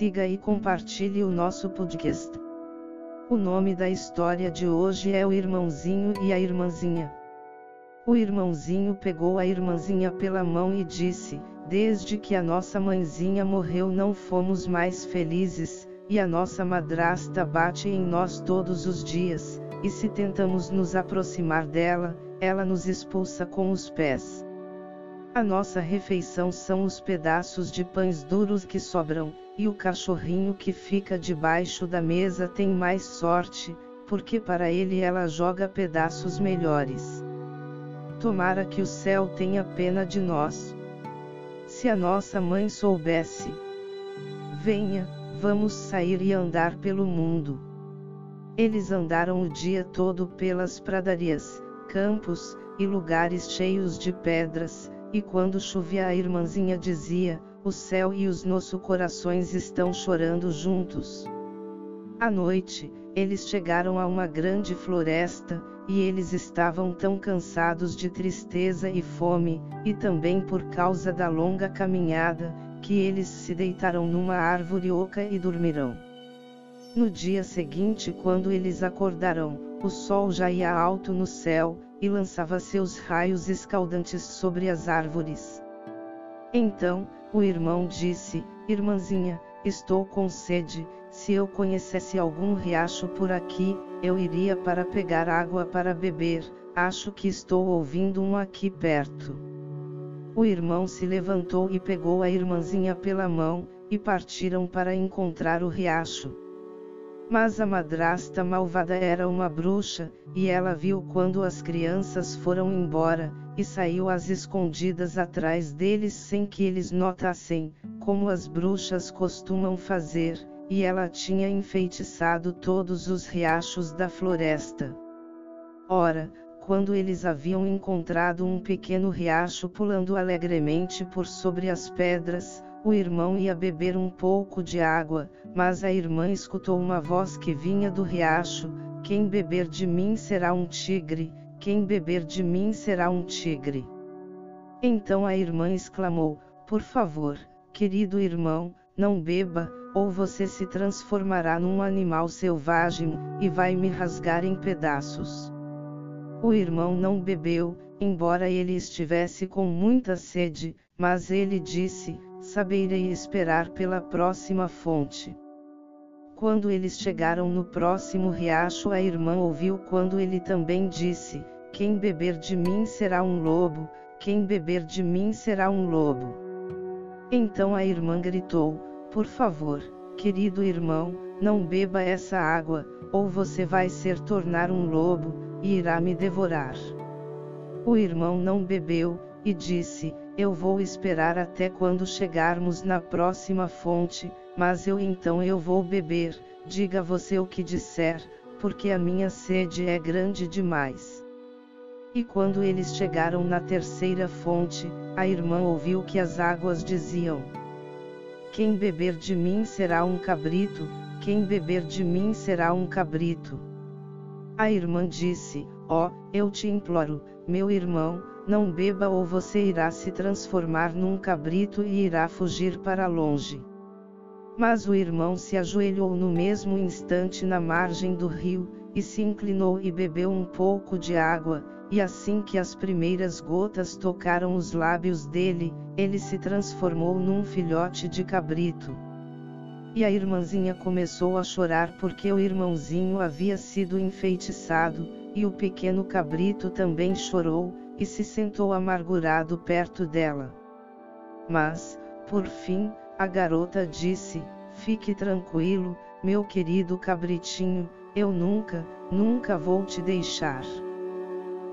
siga e compartilhe o nosso podcast. O nome da história de hoje é O Irmãozinho e a Irmãzinha. O irmãozinho pegou a irmãzinha pela mão e disse: Desde que a nossa mãezinha morreu, não fomos mais felizes, e a nossa madrasta bate em nós todos os dias, e se tentamos nos aproximar dela, ela nos expulsa com os pés. A nossa refeição são os pedaços de pães duros que sobram, e o cachorrinho que fica debaixo da mesa tem mais sorte, porque para ele ela joga pedaços melhores. Tomara que o céu tenha pena de nós. Se a nossa mãe soubesse. Venha, vamos sair e andar pelo mundo. Eles andaram o dia todo pelas pradarias, campos, e lugares cheios de pedras, e quando chovia a irmãzinha dizia, o céu e os nossos corações estão chorando juntos. À noite, eles chegaram a uma grande floresta, e eles estavam tão cansados de tristeza e fome, e também por causa da longa caminhada, que eles se deitaram numa árvore oca e dormirão. No dia seguinte, quando eles acordaram, o sol já ia alto no céu, e lançava seus raios escaldantes sobre as árvores. Então, o irmão disse: Irmãzinha, estou com sede, se eu conhecesse algum riacho por aqui, eu iria para pegar água para beber, acho que estou ouvindo um aqui perto. O irmão se levantou e pegou a irmãzinha pela mão, e partiram para encontrar o riacho. Mas a madrasta malvada era uma bruxa, e ela viu quando as crianças foram embora, e saiu às escondidas atrás deles sem que eles notassem, como as bruxas costumam fazer, e ela tinha enfeitiçado todos os riachos da floresta. Ora, quando eles haviam encontrado um pequeno riacho pulando alegremente por sobre as pedras, o irmão ia beber um pouco de água, mas a irmã escutou uma voz que vinha do riacho: Quem beber de mim será um tigre, quem beber de mim será um tigre. Então a irmã exclamou: Por favor, querido irmão, não beba, ou você se transformará num animal selvagem, e vai me rasgar em pedaços. O irmão não bebeu, embora ele estivesse com muita sede, mas ele disse: saberei esperar pela próxima fonte. Quando eles chegaram no próximo riacho, a irmã ouviu quando ele também disse: Quem beber de mim será um lobo, quem beber de mim será um lobo. Então a irmã gritou: Por favor, querido irmão, não beba essa água, ou você vai ser tornar um lobo, e irá me devorar. O irmão não bebeu, e disse: Eu vou esperar até quando chegarmos na próxima fonte, mas eu então eu vou beber, diga você o que disser, porque a minha sede é grande demais. E quando eles chegaram na terceira fonte, a irmã ouviu que as águas diziam: Quem beber de mim será um cabrito, quem beber de mim será um cabrito. A irmã disse: oh, eu te imploro, meu irmão, não beba ou você irá se transformar num cabrito e irá fugir para longe. Mas o irmão se ajoelhou no mesmo instante na margem do rio, e se inclinou e bebeu um pouco de água, e assim que as primeiras gotas tocaram os lábios dele, ele se transformou num filhote de cabrito. E a irmãzinha começou a chorar porque o irmãozinho havia sido enfeitiçado, e o pequeno cabrito também chorou, e se sentou amargurado perto dela. Mas, por fim, a garota disse: Fique tranquilo, meu querido cabritinho, eu nunca, nunca vou te deixar.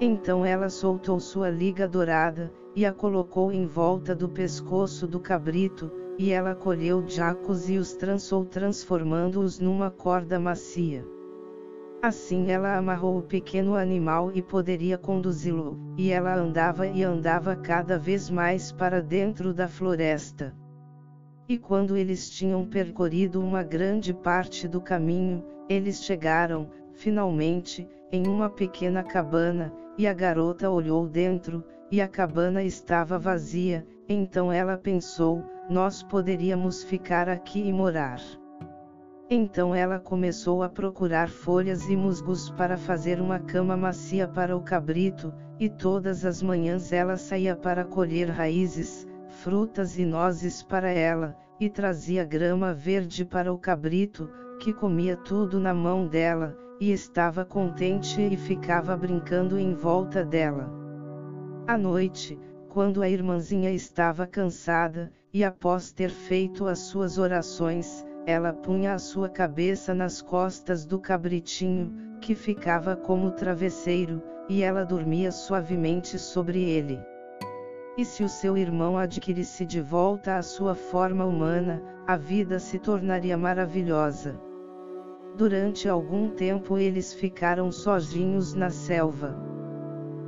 Então ela soltou sua liga dourada, e a colocou em volta do pescoço do cabrito, e ela colheu jacos e os trançou transformando-os numa corda macia. Assim ela amarrou o pequeno animal e poderia conduzi-lo, e ela andava e andava cada vez mais para dentro da floresta. E quando eles tinham percorrido uma grande parte do caminho, eles chegaram, finalmente, em uma pequena cabana, e a garota olhou dentro, e a cabana estava vazia, então ela pensou: nós poderíamos ficar aqui e morar. Então ela começou a procurar folhas e musgos para fazer uma cama macia para o cabrito, e todas as manhãs ela saía para colher raízes, frutas e nozes para ela, e trazia grama verde para o cabrito, que comia tudo na mão dela, e estava contente e ficava brincando em volta dela. À noite, quando a irmãzinha estava cansada, e após ter feito as suas orações, ela punha a sua cabeça nas costas do cabritinho, que ficava como travesseiro, e ela dormia suavemente sobre ele. E se o seu irmão adquirisse de volta a sua forma humana, a vida se tornaria maravilhosa. Durante algum tempo eles ficaram sozinhos na selva.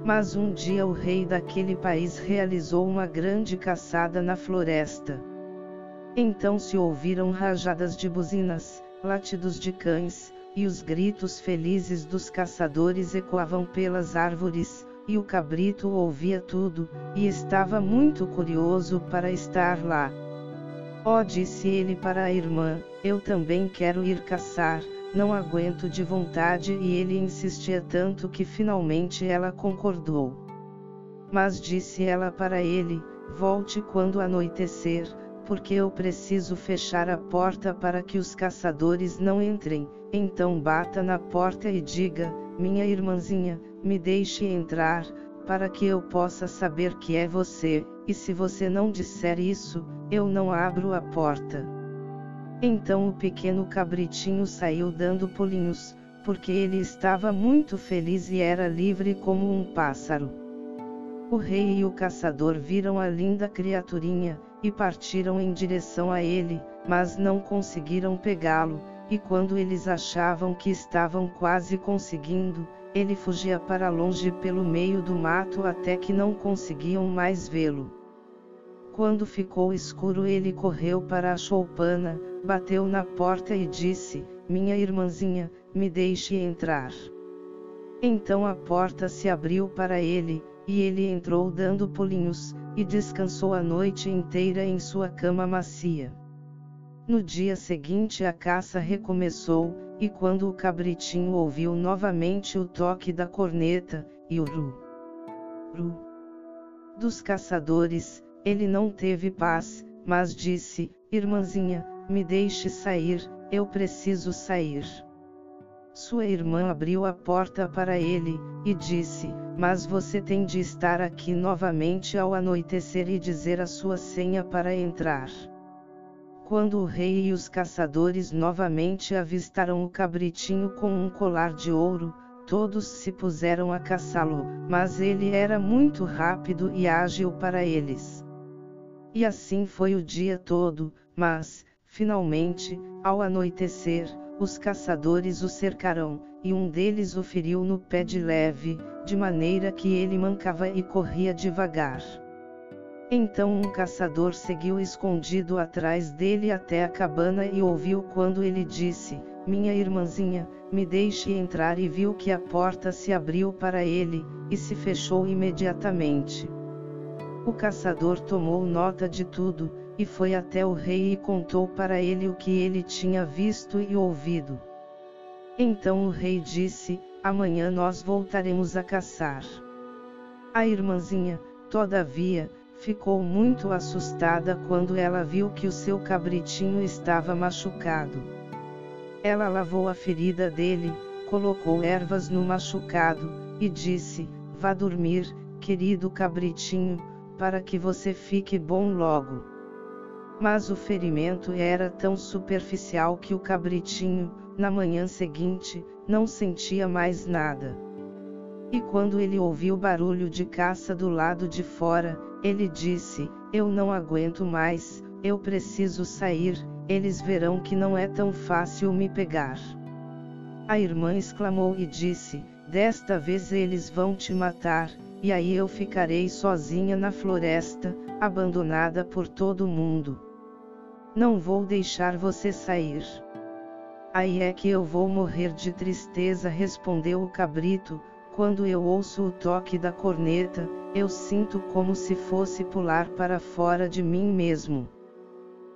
Mas um dia o rei daquele país realizou uma grande caçada na floresta. Então se ouviram rajadas de buzinas, latidos de cães, e os gritos felizes dos caçadores ecoavam pelas árvores, e o cabrito ouvia tudo, e estava muito curioso para estar lá. Oh, disse ele para a irmã, eu também quero ir caçar, não aguento de vontade e ele insistia tanto que finalmente ela concordou. Mas disse ela para ele, volte quando anoitecer, porque eu preciso fechar a porta para que os caçadores não entrem, então bata na porta e diga, minha irmãzinha, me deixe entrar, para que eu possa saber que é você, e se você não disser isso, eu não abro a porta. Então o pequeno cabritinho saiu dando pulinhos, porque ele estava muito feliz e era livre como um pássaro. O rei e o caçador viram a linda criaturinha, e partiram em direção a ele, mas não conseguiram pegá-lo, e quando eles achavam que estavam quase conseguindo, ele fugia para longe pelo meio do mato até que não conseguiam mais vê-lo. Quando ficou escuro, ele correu para a choupana, bateu na porta e disse: Minha irmãzinha, me deixe entrar. Então a porta se abriu para ele, e ele entrou dando pulinhos, e descansou a noite inteira em sua cama macia. No dia seguinte a caça recomeçou, e quando o cabritinho ouviu novamente o toque da corneta, e o ru, ru dos caçadores, ele não teve paz, mas disse: Irmãzinha, me deixe sair, eu preciso sair. Sua irmã abriu a porta para ele, e disse: Mas você tem de estar aqui novamente ao anoitecer e dizer a sua senha para entrar. Quando o rei e os caçadores novamente avistaram o cabritinho com um colar de ouro, todos se puseram a caçá-lo, mas ele era muito rápido e ágil para eles. E assim foi o dia todo, mas, finalmente, ao anoitecer, os caçadores o cercaram, e um deles o feriu no pé de leve, de maneira que ele mancava e corria devagar. Então um caçador seguiu escondido atrás dele até a cabana e ouviu quando ele disse: Minha irmãzinha, me deixe entrar, e viu que a porta se abriu para ele, e se fechou imediatamente. O caçador tomou nota de tudo, e foi até o rei e contou para ele o que ele tinha visto e ouvido. Então o rei disse: Amanhã nós voltaremos a caçar. A irmãzinha, todavia, ficou muito assustada quando ela viu que o seu cabritinho estava machucado. Ela lavou a ferida dele, colocou ervas no machucado, e disse: Vá dormir, querido cabritinho, para que você fique bom logo. Mas o ferimento era tão superficial que o cabritinho, na manhã seguinte, não sentia mais nada. E quando ele ouviu barulho de caça do lado de fora, ele disse: Eu não aguento mais, eu preciso sair, eles verão que não é tão fácil me pegar. A irmã exclamou e disse: Desta vez eles vão te matar, e aí eu ficarei sozinha na floresta, abandonada por todo mundo. Não vou deixar você sair. Aí é que eu vou morrer de tristeza, respondeu o cabrito, Quando eu ouço o toque da corneta, eu sinto como se fosse pular para fora de mim mesmo.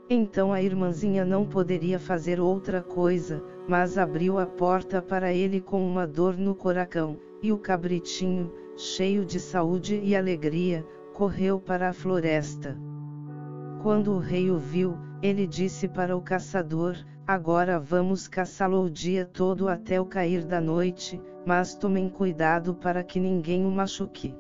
Então a irmãzinha não poderia fazer outra coisa, mas abriu a porta para ele com uma dor no coração, e o cabritinho, cheio de saúde e alegria, correu para a floresta. Quando o rei o viu, ele disse para o caçador: Agora vamos caçá-lo o dia todo até o cair da noite, mas tomem cuidado para que ninguém o machuque.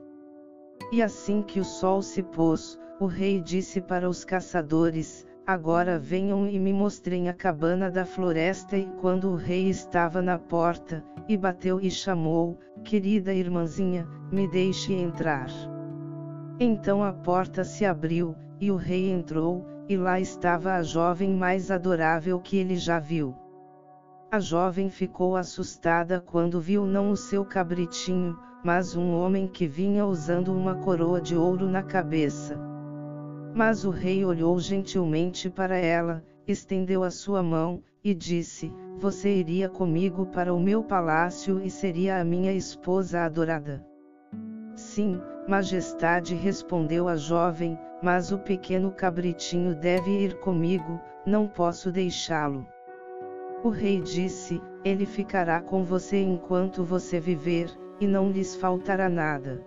E assim que o sol se pôs, o rei disse para os caçadores: Agora venham e me mostrem a cabana da floresta. E quando o rei estava na porta, e bateu e chamou: Querida irmãzinha, me deixe entrar. Então a porta se abriu, e o rei entrou, e lá estava a jovem mais adorável que ele já viu. A jovem ficou assustada quando viu não o seu cabritinho, mas um homem que vinha usando uma coroa de ouro na cabeça. Mas o rei olhou gentilmente para ela, estendeu a sua mão, e disse: Você iria comigo para o meu palácio e seria a minha esposa adorada. Sim, majestade respondeu a jovem, mas o pequeno cabritinho deve ir comigo, não posso deixá-lo. O rei disse: Ele ficará com você enquanto você viver, e não lhes faltará nada.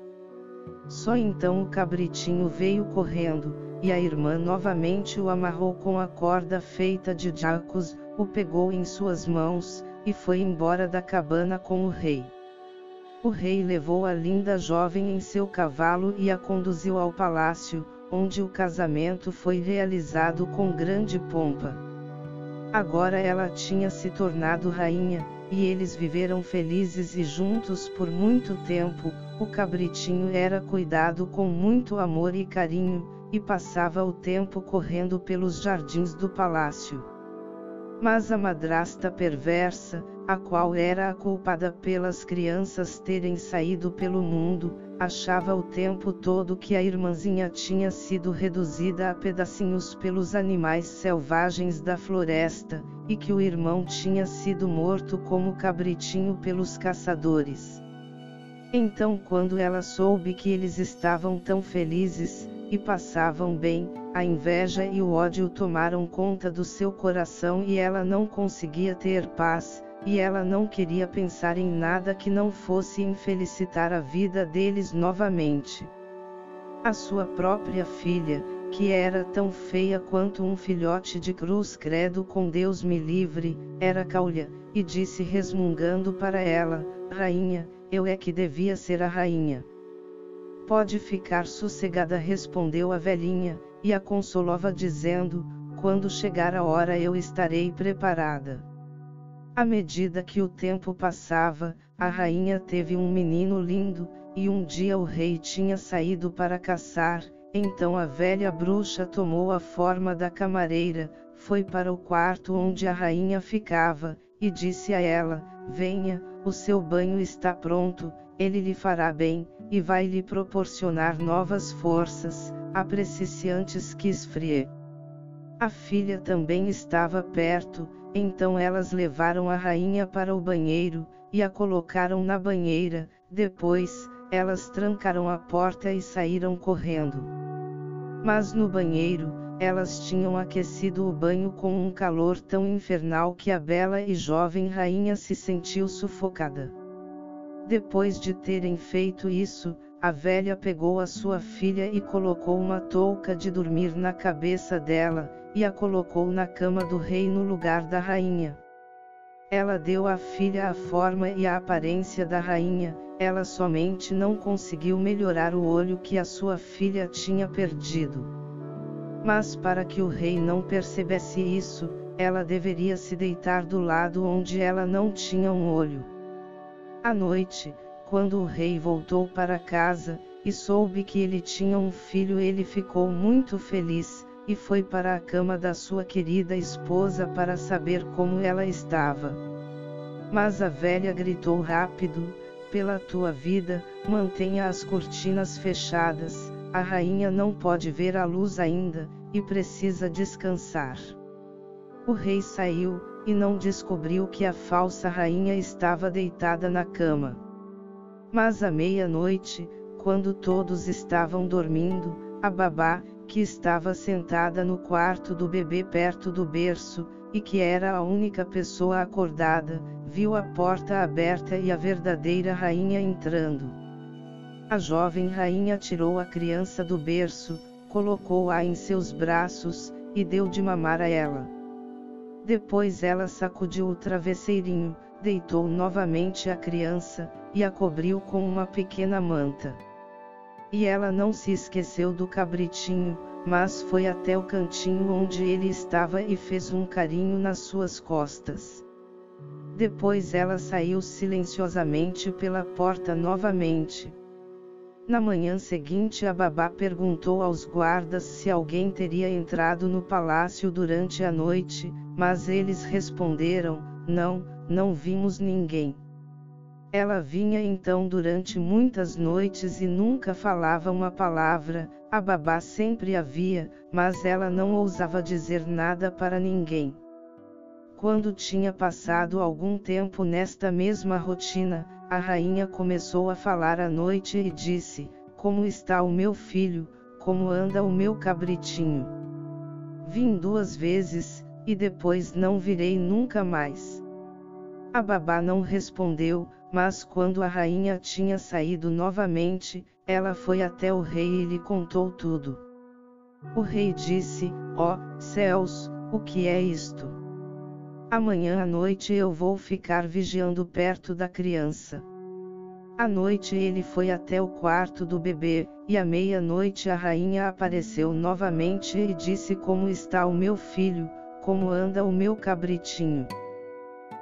Só então o cabritinho veio correndo, e a irmã novamente o amarrou com a corda feita de jacos, o pegou em suas mãos, e foi embora da cabana com o rei. O rei levou a linda jovem em seu cavalo e a conduziu ao palácio, onde o casamento foi realizado com grande pompa. Agora ela tinha se tornado rainha, e eles viveram felizes e juntos por muito tempo, o cabritinho era cuidado com muito amor e carinho, e passava o tempo correndo pelos jardins do palácio. Mas a madrasta perversa, a qual era a culpada pelas crianças terem saído pelo mundo, achava o tempo todo que a irmãzinha tinha sido reduzida a pedacinhos pelos animais selvagens da floresta, e que o irmão tinha sido morto como cabritinho pelos caçadores. Então, quando ela soube que eles estavam tão felizes, e passavam bem, a inveja e o ódio tomaram conta do seu coração e ela não conseguia ter paz, e ela não queria pensar em nada que não fosse infelicitar a vida deles novamente. A sua própria filha, que era tão feia quanto um filhote de cruz credo com Deus me livre, era caulha, e disse resmungando para ela, Rainha, eu é que devia ser a rainha. Pode ficar sossegada, respondeu a velhinha, e a consolava dizendo: Quando chegar a hora eu estarei preparada. À medida que o tempo passava, a rainha teve um menino lindo, e um dia o rei tinha saído para caçar, então a velha bruxa tomou a forma da camareira, foi para o quarto onde a rainha ficava, e disse a ela: Venha, o seu banho está pronto, ele lhe fará bem, e vai lhe proporcionar novas forças, apresse-se antes que esfrie. A filha também estava perto, então elas levaram a rainha para o banheiro, e a colocaram na banheira, depois, elas trancaram a porta e saíram correndo. Mas no banheiro, elas tinham aquecido o banho com um calor tão infernal que a bela e jovem rainha se sentiu sufocada. Depois de terem feito isso, a velha pegou a sua filha e colocou uma touca de dormir na cabeça dela, e a colocou na cama do rei no lugar da rainha. Ela deu à filha a forma e a aparência da rainha, ela somente não conseguiu melhorar o olho que a sua filha tinha perdido. Mas para que o rei não percebesse isso, ela deveria se deitar do lado onde ela não tinha um olho. À noite, quando o rei voltou para casa, e soube que ele tinha um filho, ele ficou muito feliz, e foi para a cama da sua querida esposa para saber como ela estava. Mas a velha gritou rápido: Pela tua vida, mantenha as cortinas fechadas, a rainha não pode ver a luz ainda, e precisa descansar. O rei saiu, e não descobriu que a falsa rainha estava deitada na cama. Mas à meia-noite, quando todos estavam dormindo, a babá, que estava sentada no quarto do bebê perto do berço, e que era a única pessoa acordada, viu a porta aberta e a verdadeira rainha entrando. A jovem rainha tirou a criança do berço, colocou-a em seus braços, e deu de mamar a ela. Depois ela sacudiu o travesseirinho, deitou novamente a criança, e a cobriu com uma pequena manta. E ela não se esqueceu do cabritinho, mas foi até o cantinho onde ele estava e fez um carinho nas suas costas. Depois ela saiu silenciosamente pela porta novamente. Na manhã seguinte a babá perguntou aos guardas se alguém teria entrado no palácio durante a noite, mas eles responderam: Não, não vimos ninguém. Ela vinha então durante muitas noites e nunca falava uma palavra, a babá sempre havia, mas ela não ousava dizer nada para ninguém. Quando tinha passado algum tempo nesta mesma rotina, a rainha começou a falar à noite e disse: Como está o meu filho, como anda o meu cabritinho? Vim duas vezes, e depois não virei nunca mais. A babá não respondeu, mas quando a rainha tinha saído novamente, ela foi até o rei e lhe contou tudo. O rei disse: Ó oh, céus, o que é isto? Amanhã à noite eu vou ficar vigiando perto da criança. À noite ele foi até o quarto do bebê, e à meia-noite a rainha apareceu novamente e disse: Como está o meu filho, como anda o meu cabritinho?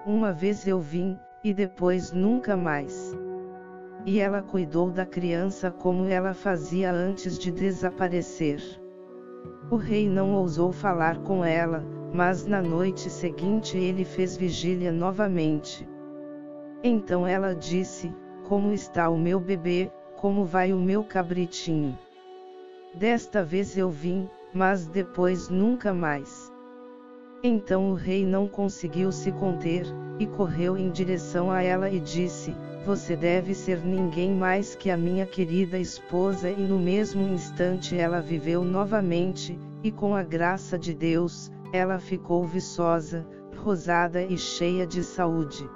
Uma vez eu vim, e depois nunca mais. E ela cuidou da criança como ela fazia antes de desaparecer. O rei não ousou falar com ela, mas na noite seguinte ele fez vigília novamente. Então ela disse: Como está o meu bebê, como vai o meu cabritinho? Desta vez eu vim, mas depois nunca mais. Então o rei não conseguiu se conter, e correu em direção a ela e disse: Você deve ser ninguém mais que a minha querida esposa. E no mesmo instante ela viveu novamente, e com a graça de Deus, ela ficou viçosa, rosada e cheia de saúde.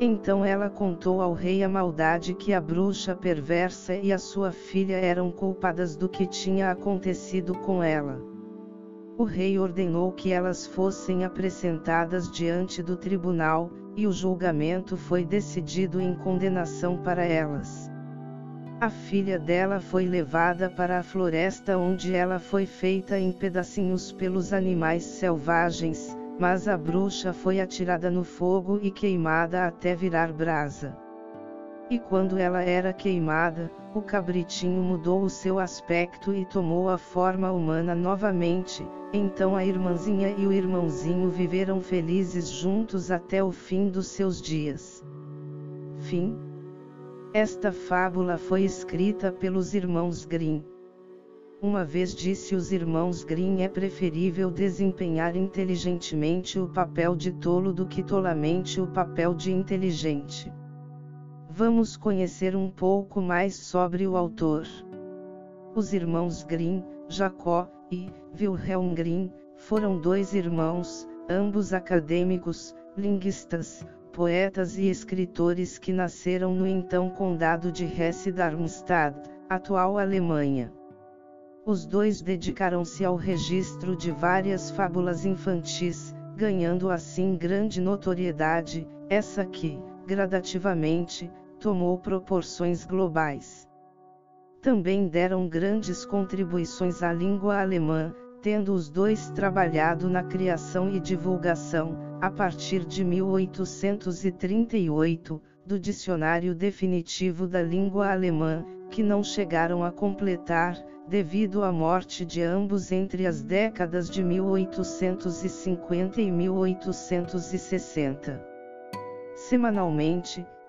Então ela contou ao rei a maldade que a bruxa perversa e a sua filha eram culpadas do que tinha acontecido com ela o rei ordenou que elas fossem apresentadas diante do tribunal, e o julgamento foi decidido em condenação para elas. A filha dela foi levada para a floresta onde ela foi feita em pedacinhos pelos animais selvagens, mas a bruxa foi atirada no fogo e queimada até virar brasa. E quando ela era queimada, o cabritinho mudou o seu aspecto e tomou a forma humana novamente, então a irmãzinha e o irmãozinho viveram felizes juntos até o fim dos seus dias. Fim. Esta fábula foi escrita pelos irmãos Grimm. Uma vez disse os irmãos Grimm é preferível desempenhar inteligentemente o papel de tolo do que tolamente o papel de inteligente. Vamos conhecer um pouco mais sobre o autor. Os irmãos Grimm, Jacó e Wilhelm Grimm foram dois irmãos, ambos acadêmicos, linguistas, poetas e escritores que nasceram no então condado de Hesse-Darmstadt, atual Alemanha. Os dois dedicaram-se ao registro de várias fábulas infantis, ganhando assim grande notoriedade, essa que, gradativamente, tomou proporções globais. Também deram grandes contribuições à língua alemã, tendo os dois trabalhado na criação e divulgação, a partir de 1838, do Dicionário Definitivo da Língua Alemã, que não chegaram a completar, devido à morte de ambos entre as décadas de 1850 e 1860. Semanalmente,